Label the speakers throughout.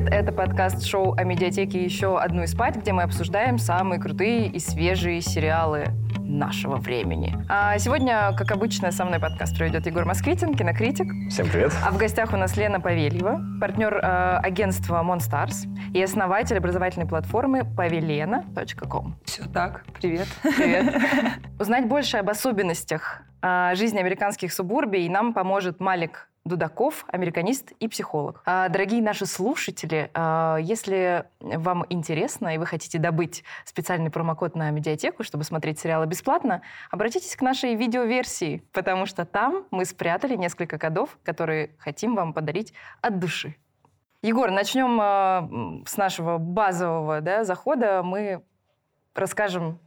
Speaker 1: привет! Это подкаст-шоу о медиатеке «Еще одну и спать», где мы обсуждаем самые крутые и свежие сериалы нашего времени. А сегодня, как обычно, со мной подкаст проведет Егор Москвитин, кинокритик.
Speaker 2: Всем привет.
Speaker 1: А в гостях у нас Лена Павельева, партнер э, агентства Monstars и основатель образовательной платформы pavelena.com.
Speaker 3: Все так. Привет.
Speaker 1: Привет. Узнать больше об особенностях э, жизни американских субурбий нам поможет Малик Дудаков, американист и психолог. А, дорогие наши слушатели, а, если вам интересно и вы хотите добыть специальный промокод на медиатеку, чтобы смотреть сериалы бесплатно, обратитесь к нашей видеоверсии, потому что там мы спрятали несколько кодов, которые хотим вам подарить от души. Егор, начнем а, с нашего базового да, захода. Мы расскажем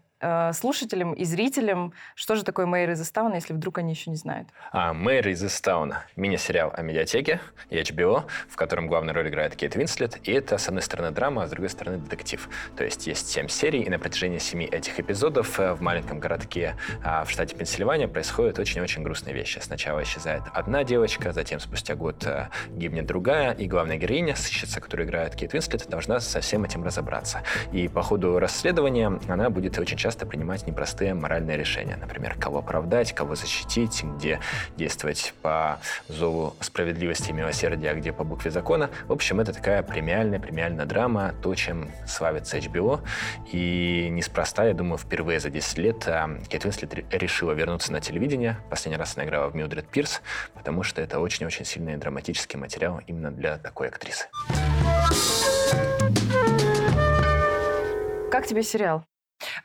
Speaker 1: слушателям и зрителям, что же такое Мэйр из Истауна, если вдруг они еще не знают.
Speaker 2: А, Мэйр из Истауна – мини-сериал о медиатеке и HBO, в котором главную роль играет Кейт Винслет. И это, с одной стороны, драма, а с другой стороны, детектив. То есть есть семь серий, и на протяжении семи этих эпизодов э, в маленьком городке а, в штате Пенсильвания происходят очень-очень грустные вещи. Сначала исчезает одна девочка, затем спустя год э, гибнет другая, и главная героиня, сыщица, которую играет Кейт Винслет, должна со всем этим разобраться. И по ходу расследования она будет очень часто часто принимать непростые моральные решения. Например, кого оправдать, кого защитить, где действовать по зову справедливости и милосердия, а где по букве закона. В общем, это такая премиальная, премиальная драма, то, чем славится HBO. И неспроста, я думаю, впервые за 10 лет а, Кейт Уинслет решила вернуться на телевидение. Последний раз она играла в Милдред Пирс, потому что это очень-очень сильный драматический материал именно для такой актрисы.
Speaker 1: Как тебе сериал?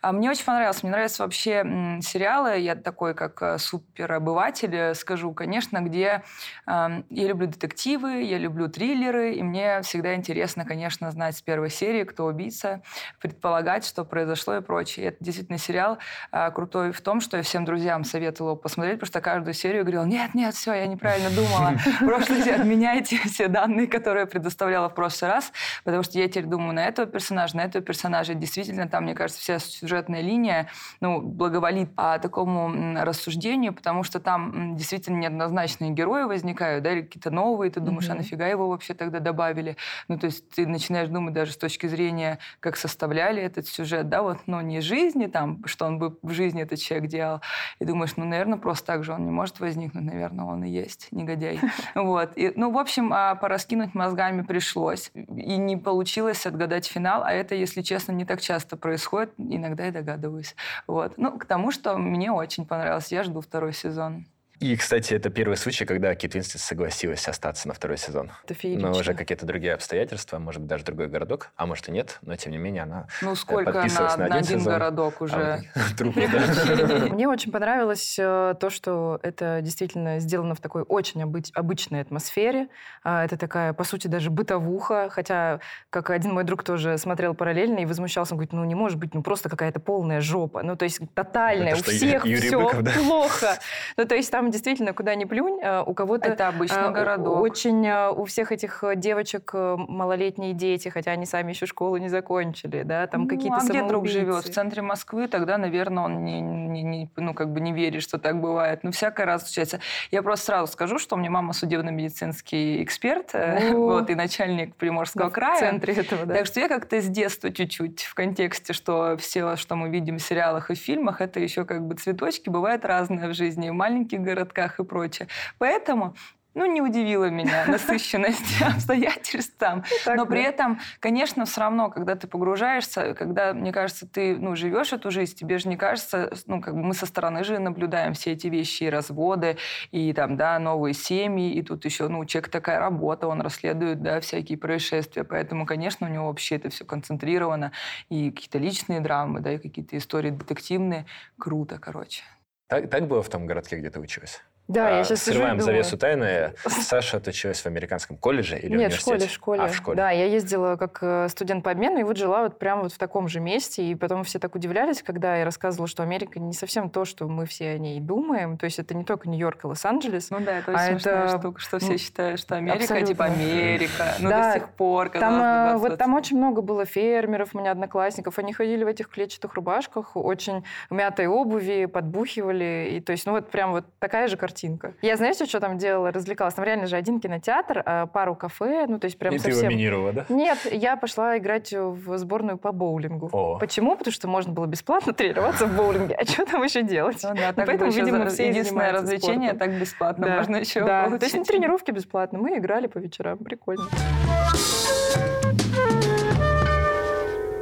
Speaker 3: А мне очень понравилось. Мне нравятся вообще сериалы. Я такой, как э, суперобыватель, э, скажу, конечно, где э, я люблю детективы, я люблю триллеры, и мне всегда интересно, конечно, знать с первой серии, кто убийца, предполагать, что произошло и прочее. И это действительно сериал э, крутой в том, что я всем друзьям советовала посмотреть, потому что каждую серию говорила, нет, нет, все, я неправильно думала. Прошлый отменяйте все данные, которые я предоставляла в прошлый раз, потому что я теперь думаю на этого персонажа, на этого персонажа. Действительно, там, мне кажется, вся сюжетная линия ну, благоволит по такому рассуждению, потому что там действительно неоднозначные герои возникают, да, или какие-то новые, ты думаешь, mm-hmm. а нафига его вообще тогда добавили? Ну, то есть ты начинаешь думать даже с точки зрения, как составляли этот сюжет, да, вот, но не жизни там, что он бы в жизни этот человек делал, и думаешь, ну, наверное, просто так же он не может возникнуть, наверное, он и есть негодяй. Вот. И, ну, в общем, а, пораскинуть мозгами пришлось, и не получилось отгадать финал, а это, если честно, не так часто происходит, иногда иногда и догадываюсь. Вот. Ну, к тому, что мне очень понравилось. Я жду второй сезон.
Speaker 2: И, кстати, это первый случай, когда Кит Винслет согласилась остаться на второй сезон.
Speaker 1: Это феерично.
Speaker 2: Но уже какие-то другие обстоятельства, может быть, даже другой городок, а может и нет, но тем не менее она
Speaker 3: Ну, сколько подписывалась на, на один, один сезон, городок а уже?
Speaker 1: Мне очень понравилось э, то, что это действительно сделано в такой очень обычной атмосфере. А, это такая, по сути, даже бытовуха, хотя, как один мой друг тоже смотрел параллельно и возмущался, он говорит, ну, не может быть, ну, просто какая-то полная жопа. Ну, то есть тотальная, у всех все плохо. Ну, то есть там действительно, куда ни плюнь, э, у кого-то...
Speaker 3: Это обычный
Speaker 1: э,
Speaker 3: городок.
Speaker 1: Очень э, у всех этих девочек малолетние дети, хотя они сами еще школу не закончили, да, там ну, какие-то
Speaker 3: а где друг живет? В центре Москвы, тогда, наверное, он не, не, не, ну, как бы не верит, что так бывает. Ну, всякое раз случается. Я просто сразу скажу, что у меня мама судебно-медицинский эксперт, вот, и начальник Приморского края.
Speaker 1: В центре этого, да.
Speaker 3: Так что я как-то с детства чуть-чуть в контексте, что все, что мы видим в сериалах и фильмах, это еще как бы цветочки, бывают разные в жизни. В маленьких городах городках и прочее. Поэтому ну, не удивила меня насыщенность обстоятельств там. Но при этом, конечно, все равно, когда ты погружаешься, когда, мне кажется, ты ну, живешь эту жизнь, тебе же не кажется, ну, как бы мы со стороны же наблюдаем все эти вещи, и разводы, и там, да, новые семьи, и тут еще, ну, у человека такая работа, он расследует, да, всякие происшествия, поэтому, конечно, у него вообще это все концентрировано, и какие-то личные драмы, да, и какие-то истории детективные. Круто, короче.
Speaker 2: Так, так было в том городке, где ты училась?
Speaker 1: Да, а, я сейчас
Speaker 2: Срываем завесу тайны. Саша отучилась в американском колледже или
Speaker 1: Нет,
Speaker 2: в
Speaker 1: школе, в школе.
Speaker 2: А, в школе.
Speaker 1: Да, я ездила как э, студент по обмену, и вот жила вот прямо вот в таком же месте. И потом все так удивлялись, когда я рассказывала, что Америка не совсем то, что мы все о ней думаем. То есть это не только Нью-Йорк и Лос-Анджелес.
Speaker 3: Ну да, это а смешная это... штука, что все считают, что Америка Абсолютно. типа Америка. Ну да. до сих пор.
Speaker 1: Там, э, вот там очень много было фермеров, у меня одноклассников. Они ходили в этих клетчатых рубашках, очень мятой обуви, подбухивали. И то есть, ну вот прям вот такая же картина картинка. Я, знаете, что там делала? Развлекалась. Там реально же один кинотеатр, а, пару кафе, ну, то есть прям
Speaker 2: И
Speaker 1: совсем...
Speaker 2: ты его минировала, да?
Speaker 1: Нет, я пошла играть в сборную по боулингу.
Speaker 2: О.
Speaker 1: Почему? Потому что можно было бесплатно тренироваться в боулинге. А что там еще делать?
Speaker 3: Ну да, так
Speaker 1: Поэтому, видимо,
Speaker 3: за-
Speaker 1: все
Speaker 3: единственное развлечение
Speaker 1: спортом.
Speaker 3: так бесплатно
Speaker 1: Да,
Speaker 3: можно еще
Speaker 1: да. То
Speaker 3: получить.
Speaker 1: есть на тренировки бесплатно. Мы играли по вечерам. Прикольно.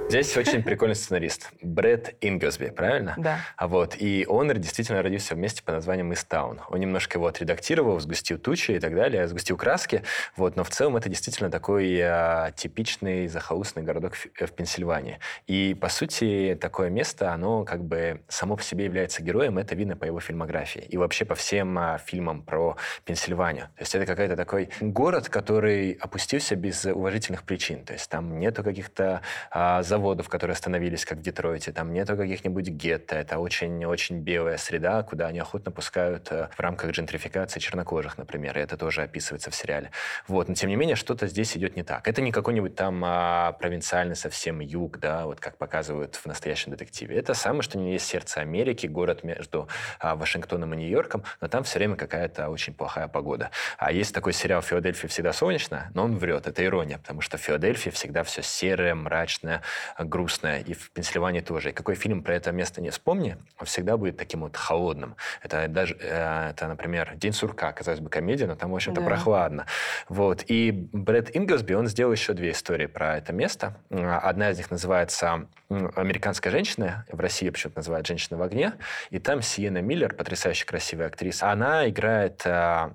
Speaker 2: Здесь очень прикольный сценарист. Брэд Ингосби, правильно?
Speaker 1: Да.
Speaker 2: А вот, и он действительно родился вместе по названию «Мистаун». Он немножко его отредактировал, сгустил тучи и так далее, сгустил краски, вот, но в целом это действительно такой а, типичный захолустный городок в, в Пенсильвании. И, по сути, такое место, оно как бы само по себе является героем, это видно по его фильмографии. И вообще по всем а, фильмам про Пенсильванию. То есть это какой-то такой город, который опустился без уважительных причин. То есть там нету каких-то а, заводов, которые остановились, как в Детройте, там нету каких-нибудь гетто. Это очень-очень белая среда, куда они охотно пускают э, в рамках джентрификации чернокожих, например. И это тоже описывается в сериале. Вот. Но, тем не менее, что-то здесь идет не так. Это не какой-нибудь там а, провинциальный совсем юг, да, вот как показывают в настоящем детективе. Это самое, что ни есть сердце Америки, город между а, Вашингтоном и Нью-Йорком, но там все время какая-то очень плохая погода. А есть такой сериал «Филадельфия всегда солнечно», но он врет, это ирония, потому что в Филадельфии всегда все серое, мрачное, грустное, и в Пенсильвании тоже. И какой фильм про это место не вспомни, он всегда будет таким вот холодным. Это даже, э, это, например, «День сурка», казалось бы, комедия, но там, в общем-то,
Speaker 1: Да.
Speaker 2: прохладно. Вот. И Брэд Ингосби, он сделал еще две истории про это место. Одна из них называется «Американская женщина», в России почему-то называют «Женщина в огне», и там Сиена Миллер, потрясающе красивая актриса, она играет а,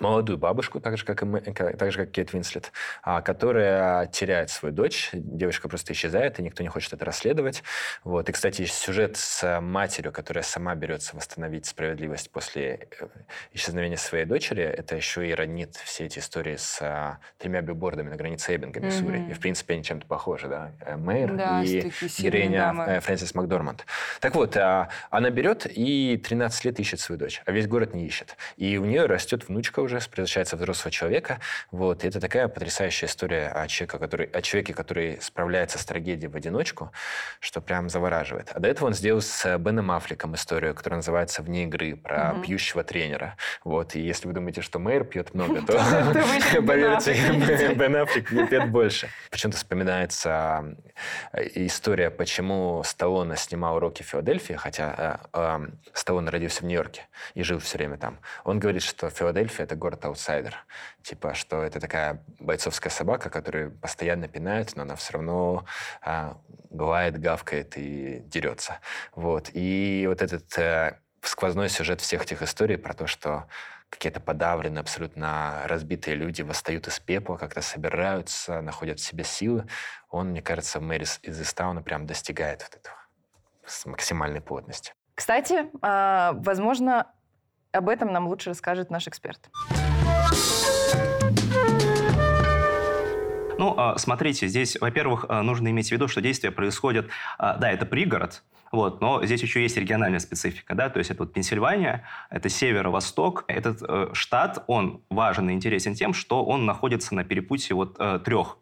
Speaker 2: молодую бабушку, так же, как, и мы, так же, как Кейт Винслет, а, которая теряет свою дочь. Девочка просто исчезает, и никто не хочет это расследовать. Вот. И, кстати, сюжет с матерью, которая сама берется восстановить справедливость после э, исчезновения своей дочери, это еще и роднит все эти истории с а, тремя билбордами на границе Эббинга, Миссури.
Speaker 3: Мгм.
Speaker 2: И, в принципе, они чем-то похожи, да? Э, Мэйр
Speaker 3: Да,
Speaker 2: и героиня
Speaker 3: дамы.
Speaker 2: э, Фрэнсис Макдорманд. Так вот, а, она берет и 13 лет ищет свою дочь, а весь город не ищет. И у нее растет внучка уже, превращается в взрослого человека. Вот. И это такая потрясающая история о человеке, который, о человеке, который справляется с трагедией в одиночку, что прям завораживает. А до этого он сделал с Беном Аффлеком историю, которая называется «Вне игры», про
Speaker 1: Мгм.
Speaker 2: пьющего тренера. Вот. И если вы думаете, что Мэйр пьет много, то
Speaker 1: Бен
Speaker 2: поверьте,
Speaker 1: Аффлек
Speaker 2: Бен Аффлек пьет больше. Почему-то вспоминается э, история, почему Сталлоне снимал уроки в Филадельфии, хотя э, э, Сталлоне родился в Нью-Йорке и жил все время там. Он говорит, что Филадельфия — это город-аутсайдер. Типа, что это такая бойцовская собака, которую постоянно пинают, но она все равно э, бывает, гавкает и дерется. Вот. И вот этот э, сквозной сюжет всех этих историй про то, что какие-то подавленные, абсолютно разбитые люди восстают из пепла, как-то собираются, находят в себе силы. Он, мне кажется, Мэрис из Истауна прям достигает вот этого с максимальной плотности.
Speaker 1: Кстати, а, возможно, об этом нам лучше расскажет наш эксперт.
Speaker 4: Ну, а, смотрите, здесь, во-первых, а, нужно иметь в виду, что действия происходят, а, да, это пригород, вот, но здесь еще есть региональная специфика, да, то есть это вот Пенсильвания, это северо-восток. Этот э, штат, он важен и интересен тем, что он находится на перепутье вот э, трех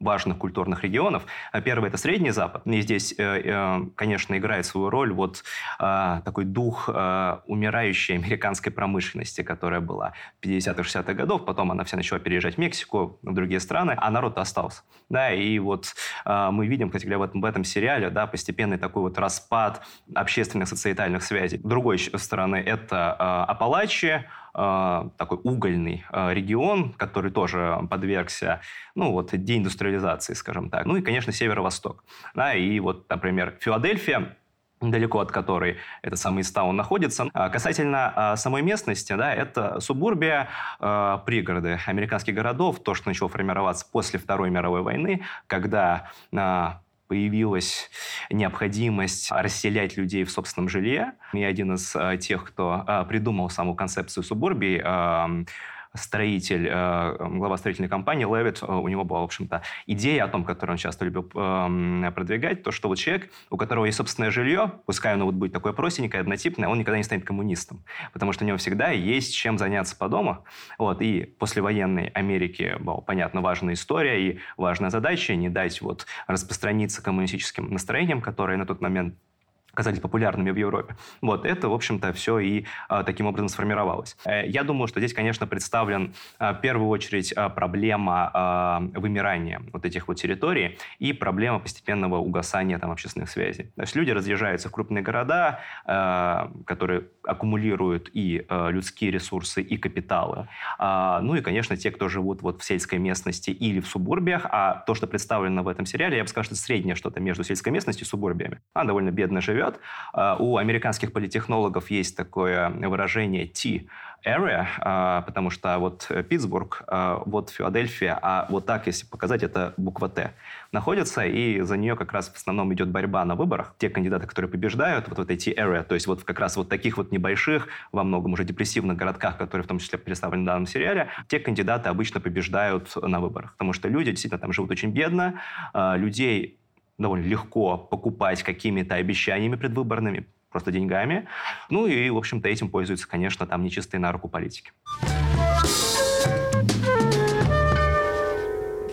Speaker 4: важных культурных регионов. А Первый – это Средний Запад. И здесь, э, э, конечно, играет свою роль вот э, такой дух умирающей американской промышленности, которая была в 50-х, 60-х годов. Потом она вся начала переезжать в Мексику, в другие страны, а народ остался. Да, и вот мы видим, кстати говоря, в этом, в этом сериале да, постепенный такой вот распад общественных социальных связей. С другой стороны, это Апалачи, такой угольный э, регион, который тоже подвергся, ну, вот, деиндустриализации, скажем так. Ну и, конечно, северо-восток. Да, и вот, например, Филадельфия, далеко от которой этот самый Истаун находится. А Касательно а, самой местности, да, это субурбия, а, пригороды американских городов, то, что начало формироваться после Второй мировой войны, когда а, появилась необходимость расселять людей в собственном жилье. И один из а, тех, кто а, придумал саму концепцию субурбии, а, строитель, э, глава строительной компании Левит, э, у него была, в общем-то, идея о том, которую он часто любил э, продвигать, то, что вот человек, у которого есть собственное жилье, пускай оно вот будет такое простенькое, однотипное, он никогда не станет коммунистом, потому что у него всегда есть чем заняться по дому. Вот, и послевоенной Америки была, понятно, важная история и важная задача не дать вот распространиться коммунистическим настроениям, которые на тот момент оказались популярными в Европе. Вот это, в общем-то, все и а, таким образом сформировалось. Э, я думаю, что здесь, конечно, представлен а, в первую очередь а, проблема а, вымирания вот этих вот территорий и проблема постепенного угасания там общественных связей. То есть люди разъезжаются в крупные города, а, которые аккумулируют и а, людские ресурсы, и капиталы. А, ну и, конечно, те, кто живут вот в сельской местности или в субурбиях, а то, что представлено в этом сериале, я бы сказал, что среднее что-то между сельской местностью и субурбиями. Она довольно бедно живет, живет. А, у американских политтехнологов есть такое выражение «T», area, а, потому что вот Питтсбург, а, вот Филадельфия, а вот так, если показать, это буква Т, находится, и за нее как раз в основном идет борьба на выборах. Те кандидаты, которые побеждают вот в этой T-area, то есть вот как раз вот таких вот небольших, во многом уже депрессивных городках, которые в том числе представлены в данном сериале, те кандидаты обычно побеждают на выборах, потому что люди действительно там живут очень бедно, людей довольно легко покупать какими-то обещаниями предвыборными, просто деньгами. Ну и, в общем-то, этим пользуются, конечно, там нечистые на руку политики.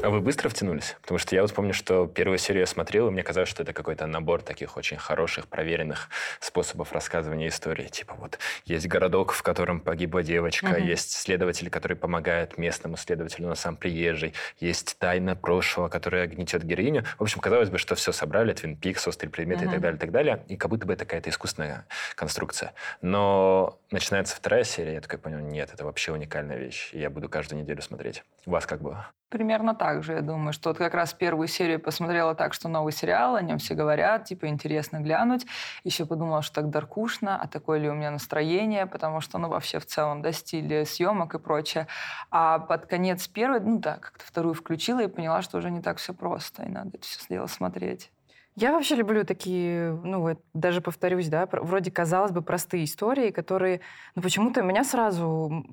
Speaker 2: А вы быстро втянулись? Потому что я вот помню, что первую серию я смотрел, и мне казалось, что это какой-то набор таких очень хороших, проверенных способов рассказывания истории. Типа вот есть городок, в котором погибла девочка, угу. есть следователь, который помогает местному следователю, но сам приезжий, есть тайна прошлого, которая гнетет героиню. В общем, казалось бы, что все собрали, Твин Пикс, острые предметы угу. и так далее, и так далее, и как будто бы это какая-то искусственная конструкция. Но начинается вторая серия, я такой понял, нет, это вообще уникальная вещь, и я буду каждую неделю смотреть. У вас как было?
Speaker 3: Примерно так же, я думаю, что вот как раз первую серию посмотрела так, что новый сериал, о нем все говорят, типа интересно глянуть. Еще подумала, что так даркушно, а такое ли у меня настроение, потому что, ну, вообще в целом, да, стиль съемок и прочее. А под конец первой, ну да, как-то вторую включила и поняла, что уже не так все просто, и надо это все дело смотреть.
Speaker 1: Я вообще люблю такие, ну, вот, даже повторюсь, да, вроде, казалось бы, простые истории, которые, ну, почему-то меня сразу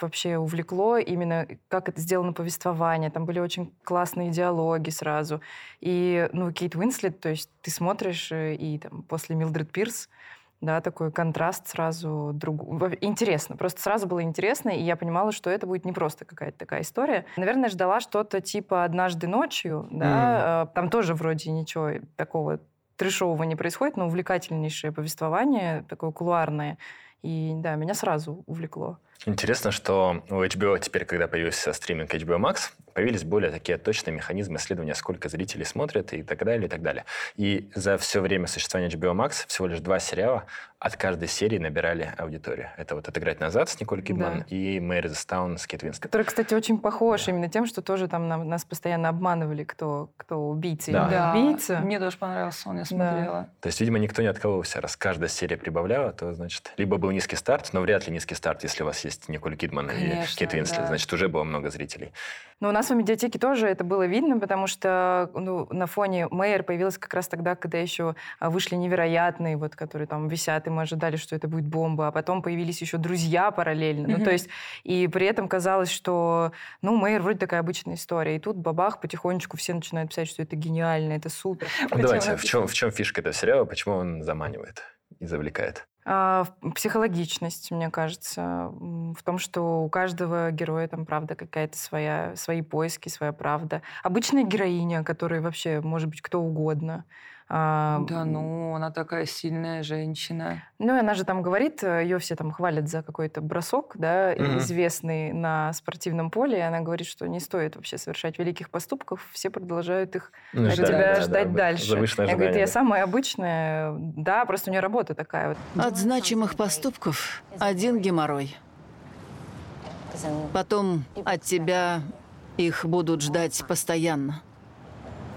Speaker 1: вообще увлекло именно, как это сделано повествование. Там были очень классные диалоги сразу. И, ну, Кейт Уинслет, то есть ты смотришь, э, и там после Милдред Пирс, да, такой контраст сразу друг... интересно, просто сразу было интересно, и я понимала, что это будет не просто какая-то такая история. Наверное, ждала что-то типа «Однажды ночью», да, mm. там тоже вроде ничего такого трешового не происходит, но увлекательнейшее повествование, такое кулуарное. И да, меня сразу увлекло.
Speaker 2: Интересно, что у HBO теперь, когда появился стриминг HBO Max, появились более такие точные механизмы исследования, сколько зрителей смотрят и так далее, и так далее. И за все время существования HBO Max всего лишь два сериала от каждой серии набирали аудиторию. Это вот «Отыграть назад» с Николь Кидман да. и «Мэри Таун» с Кит Винскот.
Speaker 1: Который, кстати, очень похож да. именно тем, что тоже там нам, нас постоянно обманывали, кто, кто убийца
Speaker 3: да.
Speaker 1: или да. убийца.
Speaker 3: Мне тоже понравился он, я смотрела. Да.
Speaker 2: То есть, видимо, никто не откололся. Раз каждая серия прибавляла, то, значит, либо был низкий старт, но вряд ли низкий старт, если у вас есть Николь Кидман Конечно, и Кит Винслет. Да. Значит, уже было много зрителей.
Speaker 1: Но у нас в медиатеке тоже это было видно, потому что ну, на фоне Мэйр появилась как раз тогда, когда еще вышли невероятные, вот, которые там висят, и мы ожидали, что это будет бомба, а потом появились еще друзья параллельно. Mm-hmm. Ну, то есть, и при этом казалось, что, ну, Мэйр вроде такая обычная история. И тут бабах, потихонечку все начинают писать, что это гениально, это супер.
Speaker 2: Ну, давайте, в чем, в чем фишка этого сериала, почему он заманивает и завлекает?
Speaker 1: А, психологичность, мне кажется, в том, что у каждого героя там, правда, какая-то своя, свои поиски, своя правда. Обычная героиня, которая вообще может быть кто угодно.
Speaker 3: А, да, ну, она такая сильная женщина.
Speaker 1: Ну, и она же там говорит, э, ее все там хвалят за какой-то бросок, да, mm-hmm. известный на спортивном поле, и она говорит, что не стоит вообще совершать великих поступков, все продолжают их ну, от ждать, тебя да, ждать да, дальше. Я говорю, я самая обычная, да, просто у нее работа такая.
Speaker 5: Вот. От значимых поступков один геморрой. Потом от тебя их будут ждать постоянно.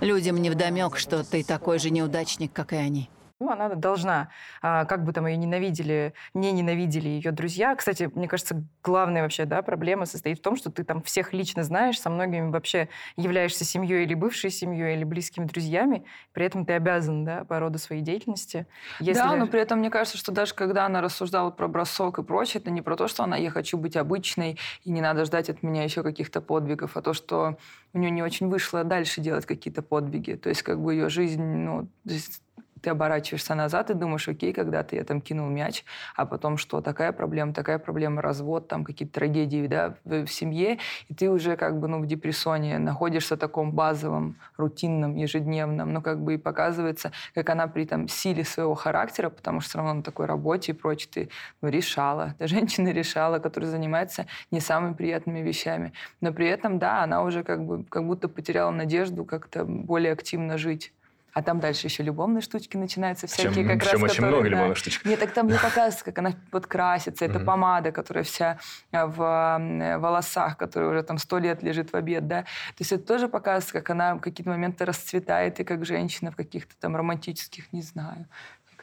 Speaker 5: Людям не вдомек, что ты такой же неудачник, как и они.
Speaker 1: Ну, она должна, а, как бы там ее ненавидели, не ненавидели ее друзья. Кстати, мне кажется, главная вообще да, проблема состоит в том, что ты там всех лично знаешь, со многими вообще являешься семьей или бывшей семьей, или близкими друзьями. При этом ты обязан да, по роду своей деятельности.
Speaker 3: Если... Да, но при этом мне кажется, что даже когда она рассуждала про бросок и прочее, это не про то, что она «я хочу быть обычной, и не надо ждать от меня еще каких-то подвигов», а то, что у нее не очень вышло дальше делать какие-то подвиги. То есть как бы ее жизнь, ну, ты оборачиваешься назад и думаешь, окей, когда-то я там кинул мяч, а потом что, такая проблема, такая проблема, развод, там какие-то трагедии да, в, в семье, и ты уже как бы ну, в депрессионе находишься в таком базовом, рутинном, ежедневном, ну как бы и показывается, как она при там силе своего характера, потому что все равно на такой работе и прочее, ты ну, решала, ты женщина решала, которая занимается не самыми приятными вещами, но при этом, да, она уже как бы как будто потеряла надежду как-то более активно жить. А там дальше еще любовные штучки начинаются всякие,
Speaker 2: Причем,
Speaker 3: как
Speaker 2: причем
Speaker 3: раз,
Speaker 2: очень
Speaker 3: которые,
Speaker 2: много
Speaker 3: да.
Speaker 2: любовных штучек.
Speaker 3: Нет, так там не показывается, как она подкрасится. Это
Speaker 2: Мгм.
Speaker 3: помада, которая вся э, в э, волосах, которая уже там сто лет лежит в обед, да. То есть это тоже показывается, как она в какие-то моменты расцветает, и как женщина в каких-то там романтических, не знаю.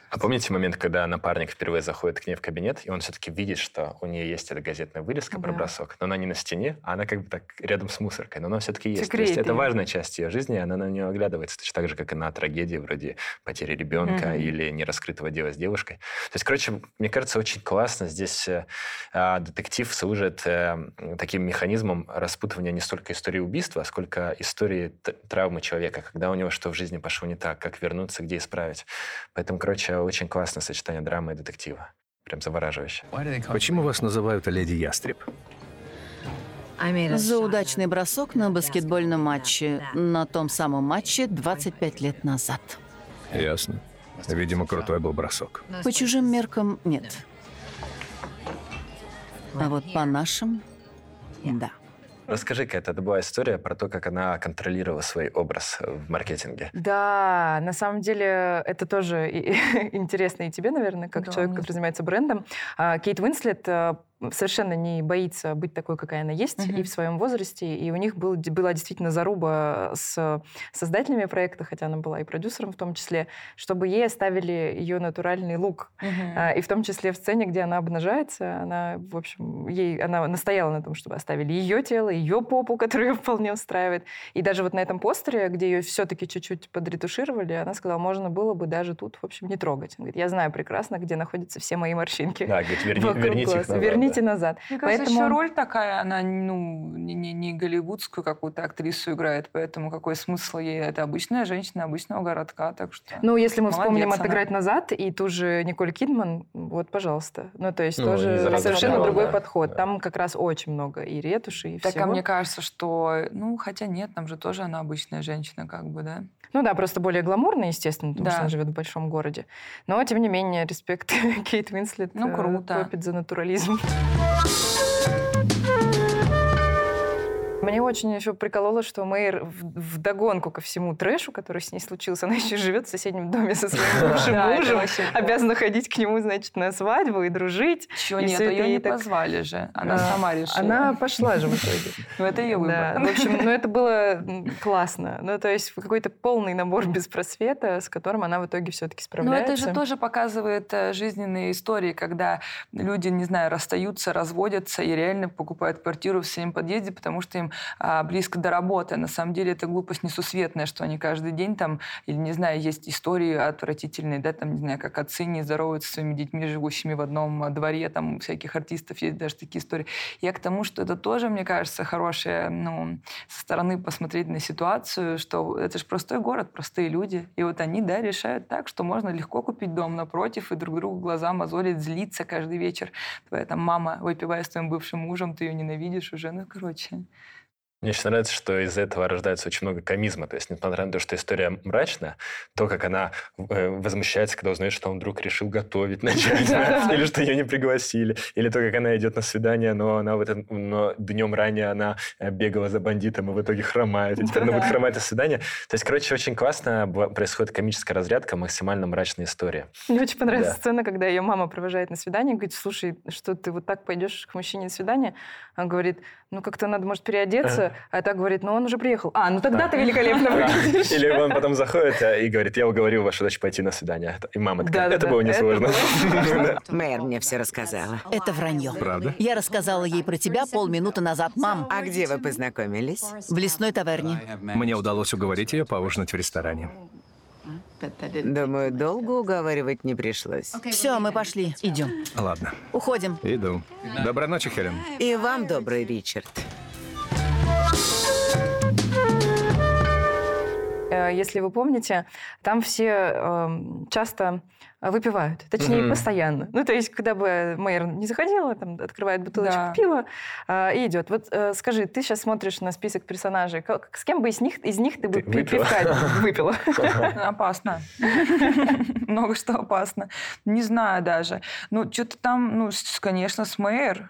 Speaker 2: А помните момент, когда напарник впервые заходит к ней в кабинет, и он все-таки видит, что у нее есть эта газетная вырезка про
Speaker 1: Да.
Speaker 2: бросок, но она не на стене, а она как бы так рядом с мусоркой, но она все-таки есть. То
Speaker 1: Секрет
Speaker 2: есть это важная часть ее жизни, и она на нее оглядывается, точно так же, как и на трагедии вроде потери ребенка
Speaker 3: Мгм.
Speaker 2: или нераскрытого дела с девушкой. То есть, короче, мне кажется, очень классно здесь э, а, детектив служит э, таким механизмом распутывания не столько истории убийства, сколько истории травмы человека, когда у него что в жизни пошло не так, как вернуться, где исправить. Поэтому, короче, очень классное сочетание драмы и детектива. Прям завораживающе.
Speaker 6: Почему вас называют леди Ястреб?
Speaker 5: За удачный бросок на баскетбольном матче. На том самом матче 25 лет назад.
Speaker 6: Ясно. Видимо, крутой был бросок.
Speaker 5: По чужим меркам нет. А вот по нашим — да.
Speaker 2: Расскажи-ка, это была история про то, как она контролировала свой образ в маркетинге.
Speaker 1: Да, на самом деле это тоже интересно и тебе, наверное, как
Speaker 3: Да,
Speaker 1: человек, который занимается брендом. А, Кейт Уинслет э, совершенно не боится быть такой, какая она есть,
Speaker 3: Мгм.
Speaker 1: и в своем возрасте. И у них был, была действительно заруба с создателями проекта, хотя она была и продюсером в том числе, чтобы ей оставили ее натуральный лук. А, И в том числе в сцене, где она обнажается, она, в общем, ей, она настояла на том, чтобы оставили ее тело, ее попу, которая ее вполне устраивает. И даже вот на этом постере, где ее все-таки чуть-чуть подретушировали, она сказала, можно было бы даже тут, в общем, не трогать. Она говорит, я знаю прекрасно, где находятся все мои морщинки.
Speaker 2: Да, говорит, верни- верните их назад.
Speaker 1: Верните
Speaker 2: да.
Speaker 1: назад.
Speaker 3: Мне кажется,
Speaker 1: Поэтому-
Speaker 3: еще роль такая, она ну, не, не- не голливудскую какую-то актрису играет, поэтому какой смысл ей? Это обычная женщина обычного городка, так что...
Speaker 1: Ну, если мы вспомним
Speaker 3: Молодец она.
Speaker 1: «Отыграть назад» и ту же Николь Кидман, вот, пожалуйста. Ну, то есть
Speaker 2: Ну,
Speaker 1: тоже совершенно
Speaker 2: школа,
Speaker 1: другой
Speaker 2: да,
Speaker 1: подход.
Speaker 2: да.
Speaker 1: Там как раз очень много и ретуши, и
Speaker 3: так,
Speaker 1: всего.
Speaker 3: а мне кажется, что... Ну, хотя нет, там же тоже она обычная женщина, как бы, да?
Speaker 1: Ну да, просто более гламурно, естественно, потому
Speaker 3: Да.
Speaker 1: что она живет в большом городе. Но, тем не менее, респект Кейт Уинслет
Speaker 3: Ну,
Speaker 1: э,
Speaker 3: круто.
Speaker 1: топит за натурализм. Música Мне очень еще прикололо, что Мэйр в догонку ко всему трэшу, который с ней случился, она еще живет в соседнем доме со своим бывшим мужем, обязана ходить к нему, значит, на свадьбу и дружить.
Speaker 3: Чего нет,
Speaker 1: это
Speaker 3: ее не позвали же. Она
Speaker 1: А,
Speaker 3: сама решила.
Speaker 1: Она пошла же в итоге.
Speaker 3: Ну, это ее выбор.
Speaker 1: в общем, ну это было классно. Ну, то есть какой-то полный набор без просвета, с которым она в итоге все-таки
Speaker 3: Но
Speaker 1: справляется.
Speaker 3: это же тоже показывает э, жизненные истории, когда люди, не знаю, расстаются, разводятся и реально покупают квартиру в своем подъезде, потому что им а, близко до работы. На самом деле это глупость несусветная, что они каждый день там, или, не знаю, есть истории отвратительные, да, там, не знаю, как отцы не здороваются со своими детьми, живущими в одном а, дворе, там всяких артистов есть даже такие истории. Я к тому, что это тоже, мне кажется, хорошее, ну, со стороны посмотреть на ситуацию, что это же простой город, простые люди. И вот они, да, решают так, что можно легко купить дом напротив и друг другу глаза мозолить, злиться каждый вечер. Твоя там мама, выпивая с твоим бывшим мужем, ты ее ненавидишь уже, ну, короче.
Speaker 2: Мне очень нравится, что из этого рождается очень много комизма. То есть, несмотря на то, что история мрачная, то, как она э, возмущается, когда узнает, что он вдруг решил готовить начать, или что ее не пригласили, или то, как она идет на свидание, но она в этот, но днем ранее она э, бегала за бандитом и в итоге хромает, и теперь она будет хромать на свидание. То есть, короче, очень классно происходит комическая разрядка, максимально мрачная история.
Speaker 1: Мне очень понравилась
Speaker 2: Да.
Speaker 1: сцена, когда ее мама провожает на свидание, говорит, слушай, что ты вот так пойдешь к мужчине на свидание? Он говорит, ну как-то надо, может, переодеться. А так говорит, ну он уже приехал. А, ну тогда ты великолепно выглядишь.
Speaker 2: Или он потом заходит э, и говорит, я уговорил вашу дочь пойти на свидание. И мама такая,
Speaker 1: Да-да-да,
Speaker 2: это было несложно. Да.
Speaker 7: Мэр мне все рассказала.
Speaker 5: Это вранье.
Speaker 6: Правда?
Speaker 5: Я рассказала ей про тебя полминуты назад, мам,
Speaker 7: А где вы познакомились?
Speaker 5: в лесной таверне.
Speaker 6: Мне удалось уговорить ее поужинать в ресторане.
Speaker 7: Думаю, долго уговаривать не пришлось.
Speaker 5: Все, мы пошли. Идем.
Speaker 6: Ладно,
Speaker 5: Уходим.
Speaker 6: иду. Доброй ночи, Хелен.
Speaker 7: И вам добрый, Ричард.
Speaker 1: Если вы помните, там все э, часто выпивают. Точнее,
Speaker 2: Мгм.
Speaker 1: постоянно. Ну, то есть, когда бы мэр не заходила, там открывает бутылочку
Speaker 3: Да.
Speaker 1: пива э, и идет. Вот э, скажи, ты сейчас смотришь на список персонажей. Как, с кем бы из них, из них ты бы
Speaker 2: Ты выпила?
Speaker 1: выпила?
Speaker 3: Опасно. Много что опасно. Не знаю даже. Ну, что-то там, ну, конечно, с Мэйр.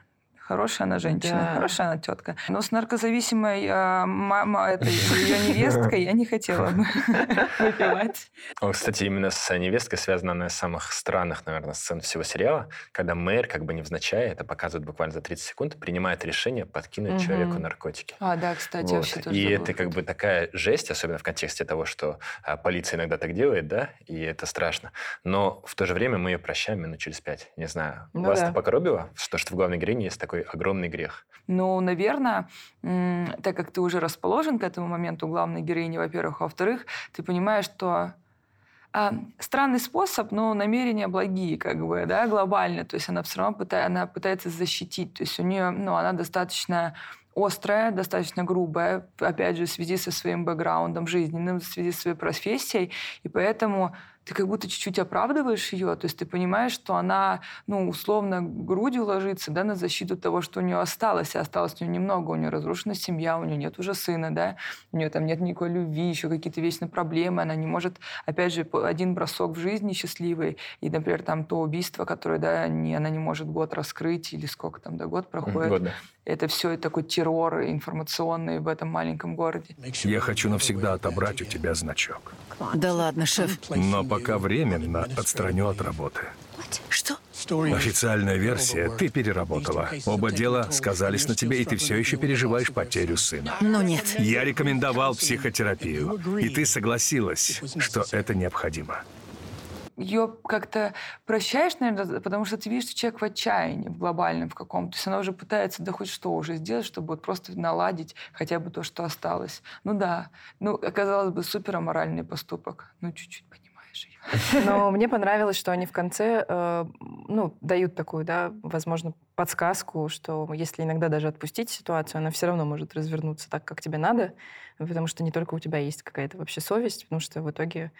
Speaker 3: Хорошая она женщина,
Speaker 1: Да.
Speaker 3: хорошая она тетка. Но с наркозависимой а, мама, этой, ее невесткой я не хотела бы выпивать.
Speaker 2: Кстати, именно с невесткой связана одна из самых странных, наверное, сцен всего сериала, когда мэр, как бы невзначай, это показывают буквально за 30 секунд, принимает решение подкинуть человеку наркотики.
Speaker 3: А, да, кстати, вообще тоже
Speaker 2: И это как бы такая жесть, особенно в контексте того, что а, полиция иногда так делает, да, и это страшно. Но в то же время мы ее прощаем минут через пять. Не знаю,
Speaker 1: Ну
Speaker 2: вас это покоробило, что, что в главной героине есть такой огромный грех?
Speaker 3: Ну, наверное, так как ты уже расположен к этому моменту главной героини, во-первых, во-вторых, ты понимаешь, что а, странный способ, но намерения благие, как бы, да, глобально. То есть она все равно пытается, она пытается защитить. То есть у нее, ну, она достаточно острая, достаточно грубая, опять же, в связи со своим бэкграундом жизненным, в связи со своей профессией, и поэтому ты как будто чуть-чуть оправдываешь ее, то есть ты понимаешь, что она, ну, условно, грудью ложится, да, на защиту того, что у нее осталось, а осталось у нее немного, у нее разрушена семья, у нее нет уже сына, да, у нее там нет никакой любви, еще какие-то вечные проблемы, она не может, опять же, один бросок в жизни счастливый, и, например, там то убийство, которое, да, не, она не может год раскрыть, или сколько там, да, год проходит,
Speaker 2: Годно.
Speaker 3: это все такой террор информационный в этом маленьком городе.
Speaker 6: Я хочу навсегда отобрать у тебя значок.
Speaker 5: Да ладно, шеф.
Speaker 6: Но пока временно отстраню от работы.
Speaker 5: Что?
Speaker 6: Официальная версия ты переработала. Оба дела сказались на тебе, и ты все еще переживаешь потерю сына.
Speaker 5: Ну нет.
Speaker 6: Я рекомендовал психотерапию, и ты согласилась, что это необходимо.
Speaker 3: ее как-то прощаешь, наверное, потому что ты видишь, что человек в отчаянии, в глобальном в каком-то. То есть она уже пытается да хоть что уже сделать, чтобы вот просто наладить хотя бы то, что осталось. Ну да, ну, оказалось бы, супер аморальный поступок. Ну, чуть-чуть понимаешь ее.
Speaker 1: Но мне понравилось, что они в конце э, ну, дают такую, да, возможно, подсказку, что если иногда даже отпустить ситуацию, она все равно может развернуться так, как тебе надо, потому что не только у тебя есть какая-то вообще совесть, потому что в итоге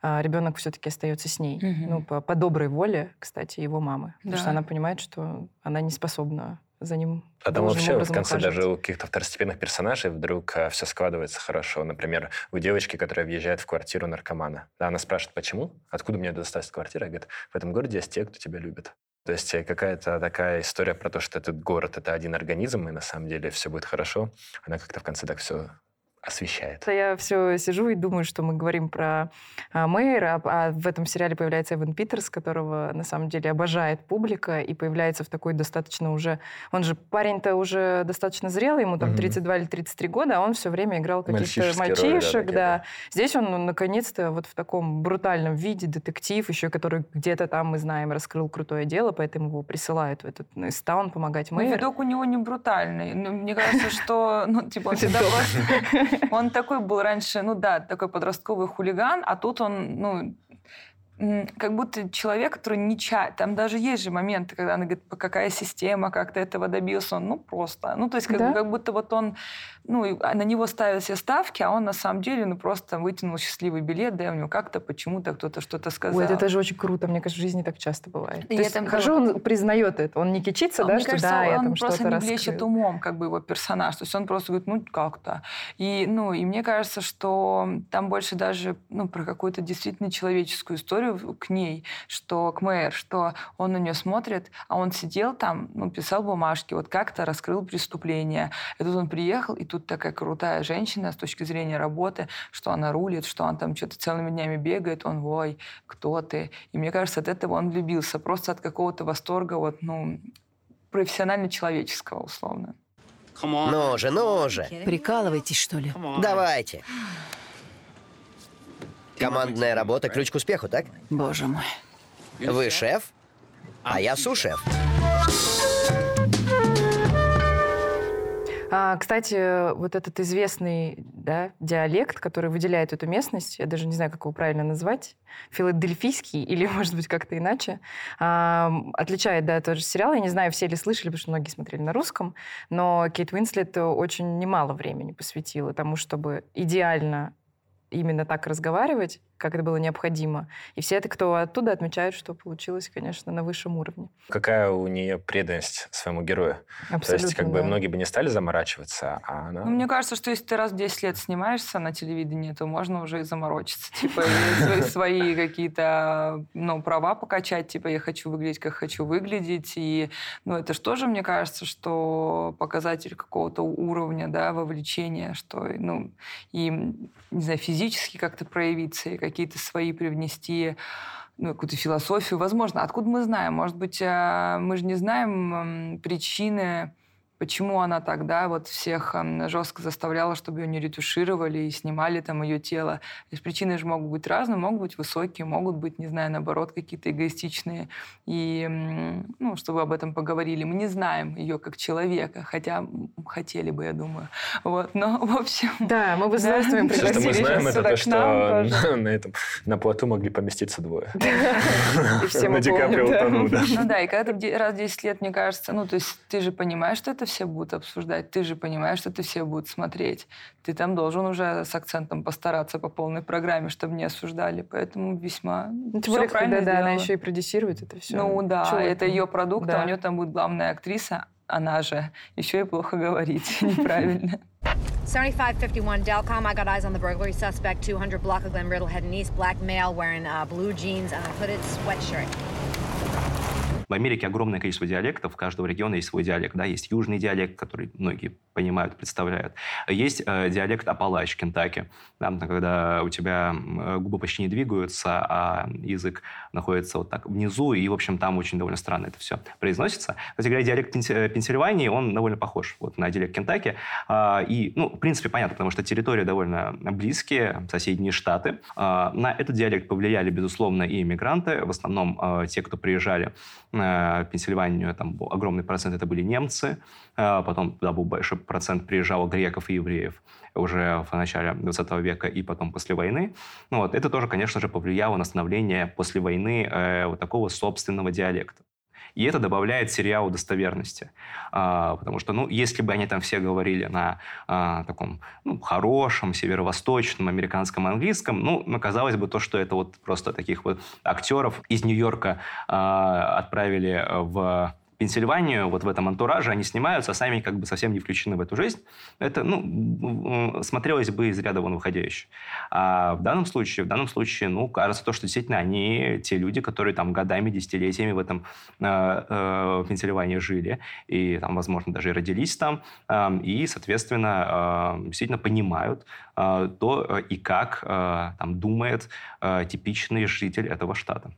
Speaker 1: а, ребенок все-таки остается с ней.
Speaker 3: Мгм.
Speaker 1: Ну, по, по доброй воле, кстати, его мамы. Потому
Speaker 3: Да.
Speaker 1: что она понимает, что она не способна за ним
Speaker 2: А там вообще в конце
Speaker 1: ухаживать.
Speaker 2: даже у каких-то второстепенных персонажей вдруг все складывается хорошо. Например, у девочки, которая въезжает в квартиру наркомана. Да, она спрашивает, почему? Откуда мне досталась квартира? Говорит, в этом городе есть те, кто тебя любит. То есть э, какая-то такая история про то, что этот город — это один организм, и на самом деле все будет хорошо. Она как-то в конце так все освещает.
Speaker 1: Я все сижу и думаю, что мы говорим про а, Мэйра, а, а в этом сериале появляется Эван Питерс, которого на самом деле обожает публика и появляется в такой достаточно уже... Он же парень-то уже достаточно зрелый, ему там
Speaker 2: Мгм.
Speaker 1: 32 или 33 года, а он все время играл каких-то
Speaker 2: Мальчишеские роли, да,
Speaker 1: мальчишек,
Speaker 2: такие,
Speaker 1: да.
Speaker 2: да.
Speaker 1: Здесь он, ну, наконец-то, вот в таком брутальном виде детектив, еще который где-то там, мы знаем, раскрыл крутое дело, поэтому его присылают в этот ну, из таун помогать
Speaker 3: Ну,
Speaker 1: Мэйру.
Speaker 3: видок у него не брутальный. Ну, мне кажется, что, ну, типа, он всегда просто... Он такой был раньше, ну да, такой подростковый хулиган, а тут он, ну, как будто человек, который не чай. Там даже есть же моменты, когда она говорит, какая система, как ты этого добился. Он, ну, просто. Ну, то есть как,
Speaker 1: Да?
Speaker 3: как будто вот он, ну, и на него ставят все ставки, а он на самом деле, ну, просто вытянул счастливый билет, да, и у него как-то почему-то кто-то что-то сказал.
Speaker 1: Ой, это тоже очень круто. Мне кажется, в жизни так часто бывает.
Speaker 3: И
Speaker 1: То есть,
Speaker 3: это
Speaker 1: хорошо, он признает это. Он не кичится,
Speaker 3: А
Speaker 1: да,
Speaker 3: мне
Speaker 1: что
Speaker 3: кажется,
Speaker 1: да, я
Speaker 3: он
Speaker 1: там
Speaker 3: просто
Speaker 1: что-то
Speaker 3: не блещет умом, как бы его персонаж. То есть он просто говорит, ну как-то. И, ну, и мне кажется, что там больше даже ну, про какую-то действительно человеческую историю в- к ней, что к Мэр, что он на нее смотрит, а он сидел там, ну, писал бумажки, вот как-то раскрыл преступление. И тут он приехал, и тут такая крутая женщина с точки зрения работы, что она рулит, что он там что-то целыми днями бегает, он, ой, кто ты? И мне кажется, от этого он влюбился, просто от какого-то восторга, вот, ну, профессионально-человеческого, условно.
Speaker 8: Ну же, ну же.
Speaker 5: Прикалываетесь, что ли?
Speaker 8: Давайте. Командная работа – ключ к успеху, так?
Speaker 5: Боже мой.
Speaker 8: Вы шеф, а я су-шеф.
Speaker 1: А, кстати, вот этот известный да, диалект, который выделяет эту местность, я даже не знаю, как его правильно назвать, филадельфийский или, может быть, как-то иначе, а, отличает, да, тот же сериал. Я не знаю, все ли слышали, потому что многие смотрели на русском, но Кейт Уинслет очень немало времени посвятила тому, чтобы идеально именно так разговаривать, как это было необходимо. И все это, кто оттуда, отмечают, что получилось, конечно, на высшем уровне.
Speaker 2: Какая у нее преданность своему герою?
Speaker 1: Абсолютно,
Speaker 2: То есть, как бы
Speaker 1: да.
Speaker 2: многие бы не стали заморачиваться, а она...
Speaker 3: Ну, мне кажется, что если ты раз в 10 лет снимаешься на телевидении, то можно уже и заморочиться. Типа, и свои, свои какие-то ну, права покачать. Типа, я хочу выглядеть, как хочу выглядеть. И ну, это же тоже, мне кажется, что показатель какого-то уровня да, вовлечения, что ну, и, не знаю, физически как-то проявиться, и какие-то свои привнести ну, какую-то философию. Возможно, откуда мы знаем? Может быть, а, мы же не знаем причины, почему она тогда вот всех жестко заставляла, чтобы ее не ретушировали и снимали там ее тело. То есть причины же могут быть разные, могут быть высокие, могут быть, не знаю, наоборот, какие-то эгоистичные. И, ну, чтобы об этом поговорили. Мы не знаем ее как человека, хотя хотели бы, я думаю. Вот, но, в общем...
Speaker 1: Да, мы бы с удовольствием
Speaker 2: Все, что мы знаем, это то, что на, на этом на плоту могли поместиться двое.
Speaker 1: И все
Speaker 2: На
Speaker 1: мы
Speaker 2: Ди Каприо
Speaker 1: помним, да.
Speaker 2: утонул, да.
Speaker 3: Ну да, и когда ты раз в 10 лет, мне кажется, ну, то есть ты же понимаешь, что это все будут обсуждать, ты же понимаешь, что это все будут смотреть. Ты там должен уже с акцентом постараться по полной программе, чтобы не осуждали. Поэтому весьма
Speaker 1: Ну, тем более,
Speaker 3: правильно
Speaker 1: когда да, она
Speaker 3: сделала.
Speaker 1: еще и продюсирует это все.
Speaker 3: Ну да, это ее продукт, а у нее там будет главная актриса, она же еще и плохо говорит неправильно.
Speaker 9: 7551 Delcom. I got eyes on the burglary suspect, 200 block of Glen Riddle, heading east. Black male wearing uh, blue jeans and a hooded sweatshirt.
Speaker 4: В Америке огромное количество диалектов, у каждого региона есть свой диалект. Да? Есть южный диалект, который многие понимают, представляют. Есть э, диалект Апалач, Кентаки, да, когда у тебя губы почти не двигаются, а язык находится вот так внизу, и, в общем, там очень довольно странно это все произносится. Кстати говоря, диалект э, Пенсильвании, он довольно похож вот, на диалект Кентаки. А, и, ну, в принципе, понятно, потому что территории довольно близкие, соседние штаты. А, на этот диалект повлияли, безусловно, и иммигранты, в основном э, те, кто приезжали Пенсильванию, там был огромный процент это были немцы, э, потом туда был большой процент приезжало греков и евреев уже в начале 20 века и потом после войны. Ну, вот, это тоже, конечно же, повлияло на становление после войны э, вот такого собственного диалекта. И это добавляет сериалу достоверности. А, потому что, ну, если бы они там все говорили на а, таком ну, хорошем северо-восточном американском английском, ну, оказалось бы то, что это вот просто таких вот актеров из Нью-Йорка а, отправили в Пенсильванию, вот в этом антураже, они снимаются, а сами как бы совсем не включены в эту жизнь. Это, ну, смотрелось бы из ряда вон выходящее. А в данном случае, в данном случае, ну, кажется то, что действительно они те люди, которые там годами, десятилетиями в этом э, э, Пенсильвании жили, и там, возможно, даже и родились там, э, и, соответственно, э, действительно понимают э, то э, и как э, там думает э, типичный житель этого штата.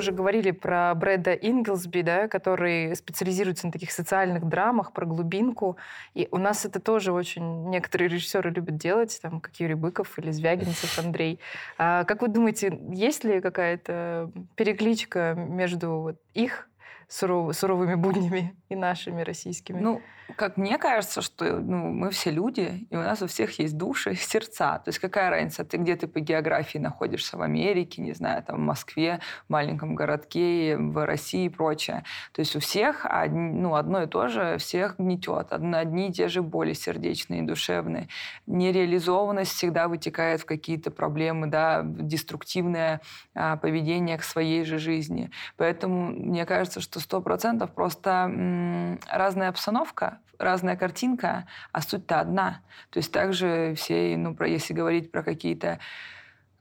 Speaker 1: Уже говорили про Брэда Инглсби, да, который специализируется на таких социальных драмах, про глубинку. И у нас это тоже очень некоторые режиссеры любят делать, там, как Юрий Быков или Звягинцев Андрей. А как вы думаете, есть ли какая-то перекличка между вот их суров- суровыми буднями и нашими российскими?
Speaker 3: Ну, как мне кажется, что ну, мы все люди, и у нас у всех есть души, сердца. То есть какая разница, ты где ты по географии находишься, в Америке, не знаю, там в Москве, в маленьком городке, в России и прочее. То есть у всех ну, одно и то же всех гнетет. Одни, и те же боли сердечные и душевные. Нереализованность всегда вытекает в какие-то проблемы, да, деструктивное а, поведение к своей же жизни. Поэтому мне кажется, что сто процентов просто м, разная обстановка, разная картинка, а суть-то одна. То есть также все, ну, про, если говорить про какие-то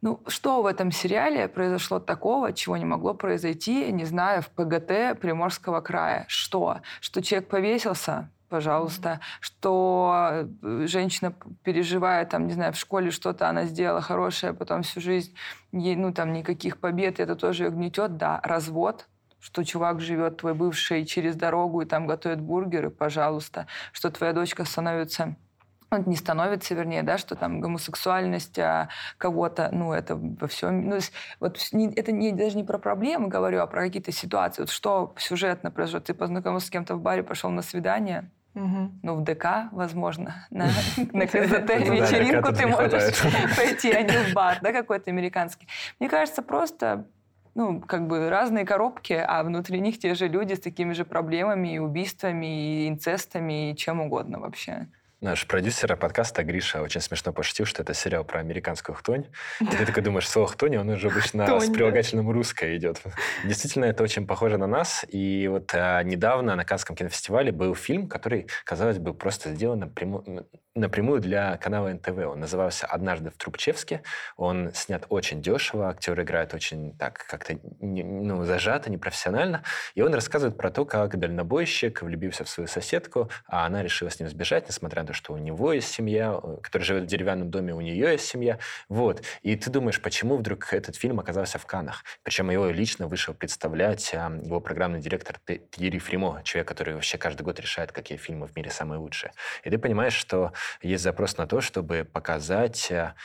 Speaker 3: ну, что в этом сериале произошло такого, чего не могло произойти, не знаю, в ПГТ Приморского края? Что? Что человек повесился? Пожалуйста. Что э, женщина переживает, там, не знаю, в школе что-то она сделала хорошее, потом всю жизнь ей, ну, там, никаких побед, это тоже ее гнетет, да. Развод, что чувак живет, твой бывший, через дорогу и там готовит бургеры, пожалуйста. Что твоя дочка становится ну, не становится, вернее, да, что там гомосексуальность а, кого-то, ну, это во всем, ну, есть вот не- это не, даже не про проблемы говорю, а про какие-то ситуации. Вот что сюжетно произошло? Ты познакомился с кем-то в баре, пошел на свидание,
Speaker 1: Мгм.
Speaker 3: ну, в ДК, возможно, на, на КЗТ
Speaker 2: Ну
Speaker 3: ты можешь пойти, а не в бар, да, какой-то американский. Мне кажется, просто ну, как бы разные коробки, а внутри них те же люди с такими же проблемами и убийствами, и инцестами, и чем угодно вообще.
Speaker 2: Наш продюсер подкаста Гриша очень смешно пошутил, что это сериал про американскую хтонь. И ты такой думаешь, слово хтонь, оно же обычно
Speaker 1: Хтонь,
Speaker 2: с
Speaker 1: да.
Speaker 2: прилагательным русское идет. Действительно, это очень похоже на нас. И вот а, недавно на Каннском кинофестивале был фильм, который, казалось бы, просто сделан напрямую, напрямую для канала НТВ. Он назывался «Однажды в Трубчевске». Он снят очень дешево, актеры играют очень так как-то ну, зажато, непрофессионально. И он рассказывает про то, как дальнобойщик влюбился в свою соседку, а она решила с ним сбежать, несмотря на то, что у него есть семья, э, который живет в деревянном доме, у нее есть семья. Вот. И ты думаешь, почему вдруг этот фильм оказался в Канах? Причем его лично вышел представлять а, его программный директор Тьерри Фримо, человек, который вообще каждый год решает, какие фильмы в мире самые лучшие. И ты понимаешь, что есть запрос на то, чтобы показать а,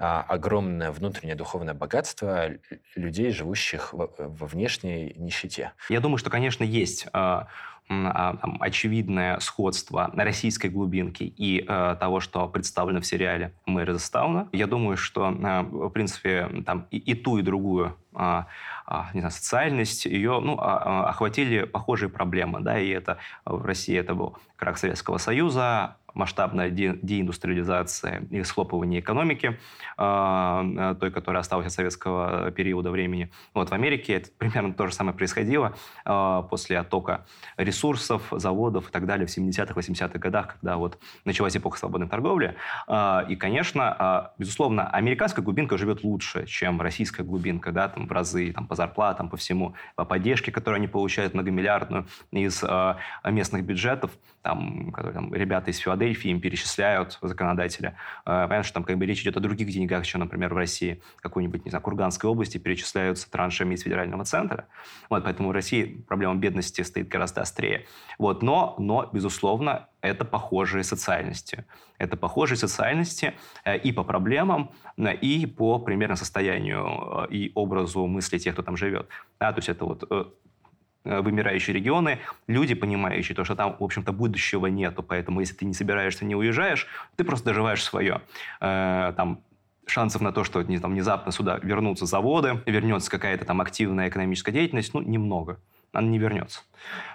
Speaker 2: а, огромное внутреннее духовное богатство людей, живущих во, внешней нищете.
Speaker 4: Я думаю, что, конечно, есть э, а, там, очевидное сходство российской глубинки и э, того, что представлено в сериале «Мэр из Стауна». Я думаю, что, э, в принципе, там и, и ту, и другую а, а, не знаю, социальность, ее ну, а- а, охватили похожие проблемы. Да, и это в России это был крах Советского Союза, масштабная де- деиндустриализация и схлопывание экономики, э, той, которая осталась от советского периода времени. Вот в Америке это примерно то же самое происходило э, после оттока ресурсов, заводов и так далее в 70-х, 80-х годах, когда вот началась эпоха свободной торговли. И, конечно, безусловно, американская глубинка живет лучше, чем российская глубинка, да, там в разы, там по зарплатам, по всему, по поддержке, которую они получают многомиллиардную из местных бюджетов, там, которые там, ребята из Филадельфии им перечисляют законодатели. Э, Понятно, что там как бы речь идет о других деньгах, чем, например, в России, какой-нибудь, не знаю, Курганской области перечисляются траншами из федерального центра. Вот, поэтому в России проблема бедности стоит гораздо острее. Вот, но, но, безусловно, это похожие социальности. Это похожие социальности э, и по проблемам, э, и по примерно состоянию и образу мысли тех, кто там живет. Да, то есть это вот вымирающие регионы, люди, понимающие то, что там, в общем-то, будущего нету, поэтому если ты не собираешься, не уезжаешь, ты просто доживаешь свое. Э, там шансов на то, что там, внезапно сюда вернутся заводы, вернется какая-то там активная экономическая деятельность, ну, немного. Она не вернется.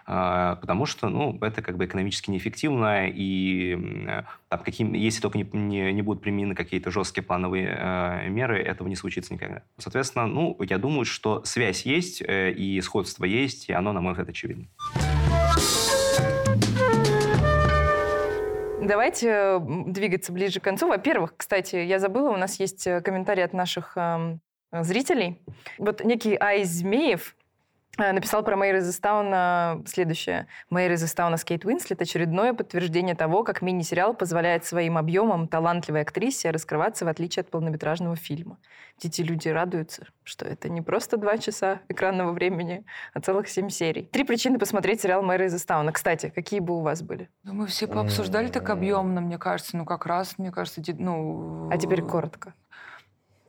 Speaker 4: Э, потому что, ну, это как бы экономически неэффективно, и э, там, каким, если только не, не, не будут применены какие-то жесткие плановые э, меры, этого не случится никогда. Соответственно, ну, я думаю, что связь есть, э, и сходство есть, и оно, на мой взгляд, очевидно.
Speaker 1: Давайте двигаться ближе к концу. Во-первых, кстати, я забыла, у нас есть э, комментарий от наших эм, зрителей. Вот некий Айз Змеев э, написал про Мэйр из Истауна следующее. Мэйр из Истауна с Кейт Уинслет – очередное подтверждение того, как мини-сериал позволяет своим объемом талантливой актрисе раскрываться в отличие от полнометражного фильма. Эти люди радуются, что это не просто два часа экранного времени, а целых семь серий. Три причины посмотреть сериал Мэйр из Истауна. Кстати, какие бы у вас были?
Speaker 3: Ну, мы все пообсуждали так объемно, мне кажется. Ну, как раз, мне кажется, ну...
Speaker 1: А теперь коротко.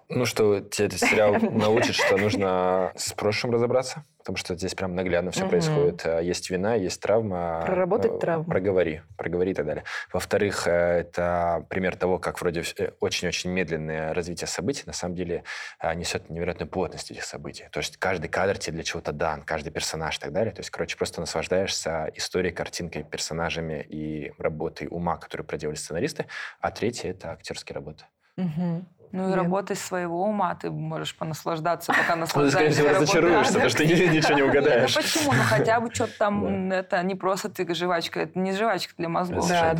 Speaker 2: Ну, что тебе этот сериал научит, что нужно с прошлым разобраться, потому что здесь прям наглядно все
Speaker 1: Мгм.
Speaker 2: происходит. А, Есть вина, есть травма.
Speaker 1: Проработать
Speaker 2: э,
Speaker 1: травму.
Speaker 2: Проговори, проговори и так далее. Во-вторых, э, это пример того, как вроде э, очень-очень медленное развитие событий на самом деле э, несет невероятную плотность этих событий. То есть каждый кадр тебе для чего-то дан, каждый персонаж и так далее. То есть, короче, просто наслаждаешься историей, картинкой, персонажами и работой ума, которую проделали сценаристы. А третье — это актерские работы.
Speaker 1: Мгм.
Speaker 3: Ну и
Speaker 1: Лен.
Speaker 3: работой своего ума ты можешь понаслаждаться, пока
Speaker 2: Ну, ты,
Speaker 3: наслаждаешься работой.
Speaker 2: разочаруешься, потому что ни- ничего не
Speaker 3: Нет,
Speaker 2: угадаешь.
Speaker 3: ну почему? Ну хотя бы что-то там, это не просто ты жвачка, это не жвачка для мозгов.
Speaker 2: Да,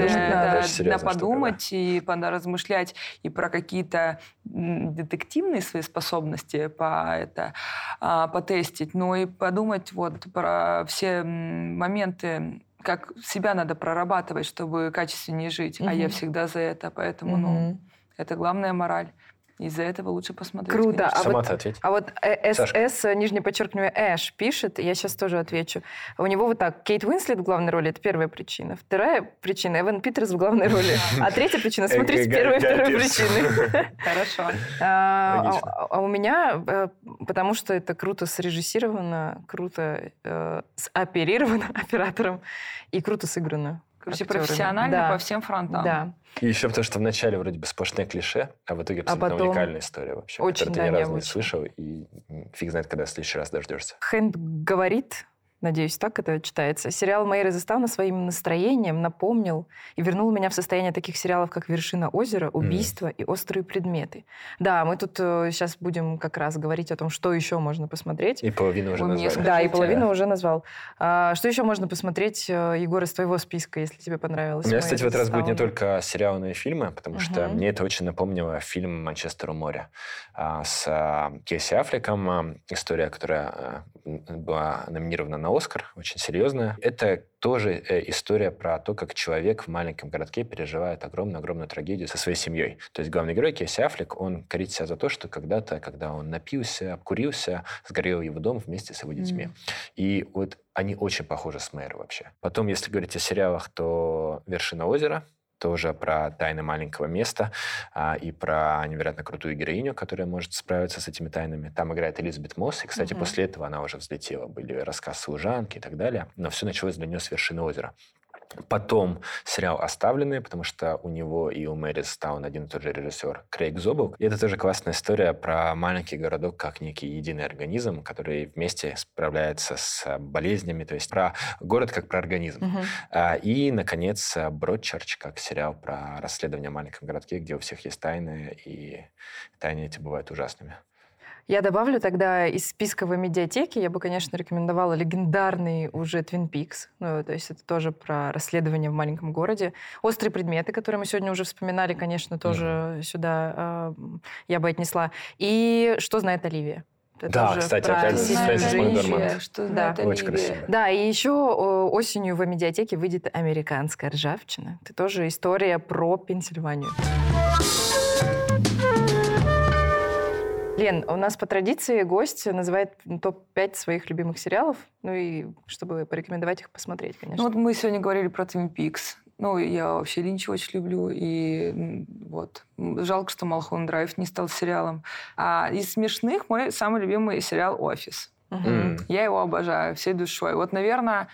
Speaker 1: надо.
Speaker 3: подумать и размышлять и про какие-то детективные свои способности по это а, потестить, но и подумать вот про все моменты как себя надо прорабатывать, чтобы качественнее жить. А я всегда за это, поэтому, ну. Это главная мораль. Из-за этого лучше посмотреть.
Speaker 1: Круто.
Speaker 3: конечно.
Speaker 1: А
Speaker 2: Сама
Speaker 1: вот-
Speaker 2: ответь.
Speaker 1: А вот э. СС, нижнее подчеркивание, Эш пишет, я сейчас тоже отвечу. У него вот так, Кейт Уинслет в главной роли, это первая причина. Вторая причина, Эван Питерс в главной роли. А третья причина, смотрите
Speaker 2: Э,
Speaker 1: первую и
Speaker 2: Пирс.
Speaker 1: причины.
Speaker 3: Хорошо.
Speaker 1: А а- а у меня, э, потому что это круто срежиссировано, круто э, оперировано оператором и круто сыграно.
Speaker 3: Короче,
Speaker 1: актерами.
Speaker 3: профессионально
Speaker 1: Да.
Speaker 3: по всем фронтам.
Speaker 1: Да.
Speaker 2: И еще потому, что вначале вроде бы сплошные клише, а в итоге абсолютно
Speaker 1: потом
Speaker 2: уникальная история вообще,
Speaker 1: очень,
Speaker 2: которую ты
Speaker 1: да,
Speaker 2: ни разу не слышал, и фиг знает, когда в следующий раз дождешься.
Speaker 1: Хэнд говорит, Надеюсь, так это читается. Сериал «Мэйр из Истауна» своим настроением напомнил и вернул меня в состояние таких сериалов, как «Вершина озера», «Убийство» mm. и «Острые предметы». Да, мы тут э, сейчас будем как раз говорить о том, что еще можно посмотреть.
Speaker 2: И половину уже Вы назвали.
Speaker 1: Да, и половину уже назвал. А, что еще можно посмотреть, э, Егор, из твоего списка, если тебе понравилось?
Speaker 2: У меня, кстати, в этот раз будет не только сериалы, но и фильмы, потому uh-huh. что мне это очень напомнило фильм «Манчестер у моря» а, с а, Кейси Аффлеком. История, которая была номинирована на Оскар, очень серьезная. Это тоже э, история про то, как человек в маленьком городке переживает огромную-огромную трагедию со своей семьей. То есть главный герой Кейси Аффлек, он корит себя за то, что когда-то, когда он напился, обкурился, сгорел его дом вместе с его детьми. Mm. И вот они очень похожи с Мэр вообще. Потом, если говорить о сериалах, то «Вершина озера», тоже про тайны маленького места а, и про невероятно крутую героиню, которая может справиться с этими тайнами. Там играет Элизабет Мосс, и, кстати, mm-hmm. после этого она уже взлетела. Были рассказы служанки и так далее. Но все началось для нее с вершины озера. Потом сериал «Оставленные», потому что у него и у Мэри Стаун один и тот же режиссер Крейг Зобл. И это тоже классная история про маленький городок как некий единый организм, который вместе справляется с болезнями, то есть про город как про организм. Uh-huh. И, наконец, «Бродчерч» как сериал про расследование в маленьком городке, где у всех есть тайны, и тайны эти бывают ужасными.
Speaker 1: Я добавлю тогда из списка в медиатеке, я бы, конечно, рекомендовала легендарный уже Twin Peaks. Ну, то есть это тоже про расследование в маленьком городе. «Острые предметы», которые мы сегодня уже вспоминали, конечно, тоже mm-hmm. сюда э, я бы отнесла. И «Что знает Оливия».
Speaker 2: Это да, кстати, опять с Фрэнсис Макдорманд.
Speaker 3: Что да.
Speaker 2: Очень красиво.
Speaker 1: Да, и еще осенью в медиатеке выйдет «Американская ржавчина». Это тоже история про Пенсильванию. Лен, у нас по традиции гость называет топ-5 своих любимых сериалов, ну и чтобы порекомендовать их посмотреть, конечно.
Speaker 3: Ну вот мы сегодня говорили про Twin Peaks. Ну, я вообще Линча очень люблю, и вот. Жалко, что Малхон Драйв не стал сериалом. А из смешных мой самый любимый сериал «Офис». Угу. Я его обожаю всей душой. Вот, наверное,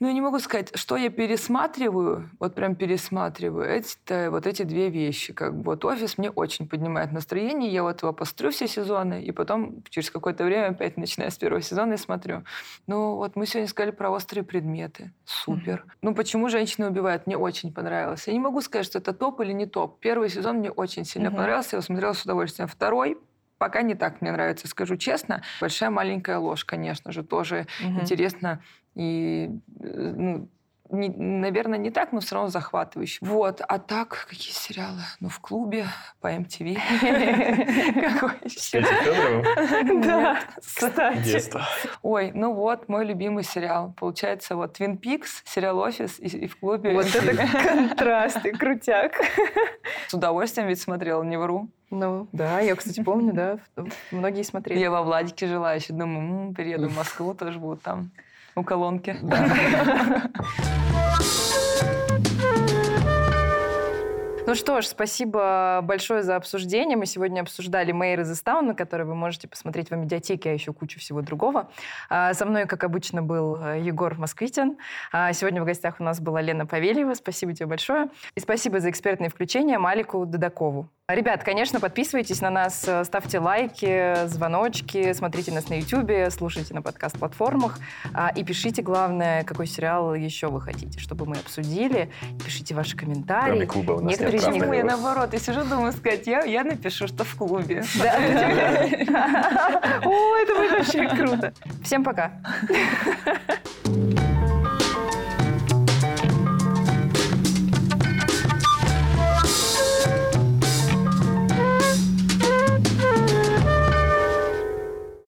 Speaker 3: ну, я не могу сказать, что я пересматриваю, вот прям пересматриваю, это вот эти две вещи. Как бы вот офис мне очень поднимает настроение, я вот его пострю все сезоны, и потом через какое-то время опять начинаю с первого сезона и смотрю. Ну, вот мы сегодня сказали про острые предметы. Супер. Mm-hmm. Ну, почему женщины убивают? Мне очень понравилось. Я не могу сказать, что это топ или не топ. Первый сезон мне очень сильно mm-hmm. понравился, я его смотрела с удовольствием. Второй пока не так мне нравится, скажу честно. Большая маленькая ложь, конечно же, тоже угу. интересно и э, ну, не, наверное, не так, но все равно захватывающе. Вот. А так, какие сериалы? Ну, в клубе, по MTV.
Speaker 2: Какой еще?
Speaker 1: Да, кстати.
Speaker 3: Ой, ну вот, мой любимый сериал. Получается, вот Twin Peaks, сериал «Офис» и в клубе.
Speaker 1: Вот это контрасты, крутяк.
Speaker 3: С удовольствием ведь смотрела, не вру.
Speaker 1: Ну, да, я, кстати, помню, да, многие смотрели.
Speaker 3: Я во Владике жила, еще думаю, перееду в Москву, тоже будут там у колонки.
Speaker 1: Ну что ж, спасибо большое за обсуждение. Мы сегодня обсуждали Мэйр из Истауна, который вы можете посмотреть в медиатеке, а еще кучу всего другого. А, со мной, как обычно, был э, Егор Москвитин. А, сегодня в гостях у нас была Лена Павельева. Спасибо тебе большое. И спасибо за экспертное включение Малику Дадакову. Ребят, конечно, подписывайтесь на нас, э, ставьте лайки, звоночки, смотрите нас на YouTube, слушайте на подкаст-платформах а, и пишите, главное, какой сериал еще вы хотите, чтобы мы обсудили. Пишите ваши комментарии. Кроме
Speaker 2: клуба у нас Некоторые
Speaker 3: Почему я наоборот? Я сижу, думаю сказать, я, я напишу, что в клубе. О,
Speaker 1: это будет вообще круто. Всем пока.